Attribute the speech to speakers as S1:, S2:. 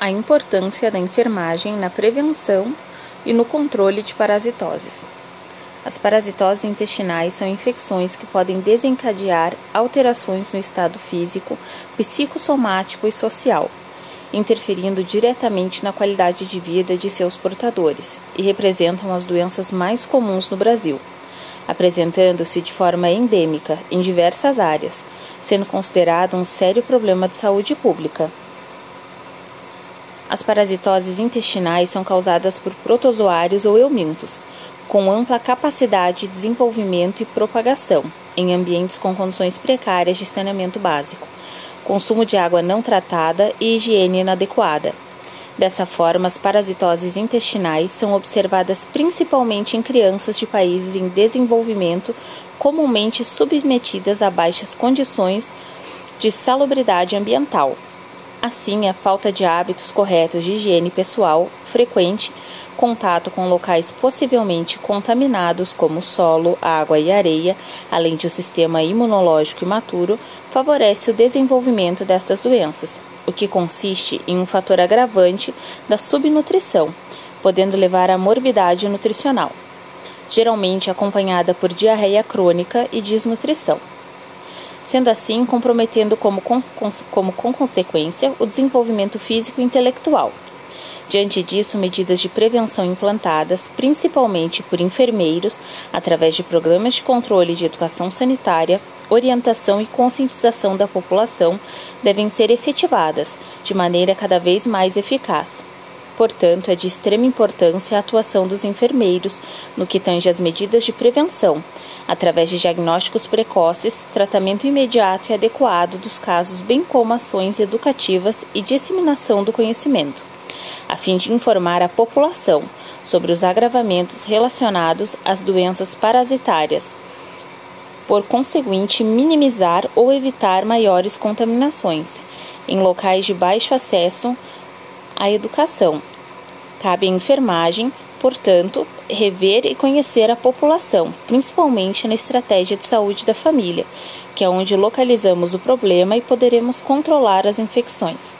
S1: a importância da enfermagem na prevenção e no controle de parasitoses. As parasitoses intestinais são infecções que podem desencadear alterações no estado físico, psicossomático e social, interferindo diretamente na qualidade de vida de seus portadores e representam as doenças mais comuns no Brasil, apresentando-se de forma endêmica em diversas áreas, sendo considerado um sério problema de saúde pública. As parasitoses intestinais são causadas por protozoários ou eumintos com ampla capacidade de desenvolvimento e propagação, em ambientes com condições precárias de saneamento básico, consumo de água não tratada e higiene inadequada. Dessa forma, as parasitoses intestinais são observadas principalmente em crianças de países em desenvolvimento, comumente submetidas a baixas condições de salubridade ambiental. Assim, a falta de hábitos corretos de higiene pessoal frequente contato com locais possivelmente contaminados, como solo, água e areia, além de um sistema imunológico imaturo, favorece o desenvolvimento destas doenças, o que consiste em um fator agravante da subnutrição, podendo levar à morbidade nutricional, geralmente acompanhada por diarreia crônica e desnutrição sendo assim comprometendo como, como, com consequência o desenvolvimento físico e intelectual, Diante disso, medidas de prevenção implantadas, principalmente por enfermeiros, através de programas de controle de educação sanitária, orientação e conscientização da população, devem ser efetivadas de maneira cada vez mais eficaz. Portanto, é de extrema importância a atuação dos enfermeiros no que tange às medidas de prevenção, através de diagnósticos precoces, tratamento imediato e adequado dos casos, bem como ações educativas e disseminação do conhecimento a fim de informar a população sobre os agravamentos relacionados às doenças parasitárias, por conseguinte, minimizar ou evitar maiores contaminações em locais de baixo acesso à educação. Cabe à enfermagem, portanto, rever e conhecer a população, principalmente na estratégia de saúde da família, que é onde localizamos o problema e poderemos controlar as infecções.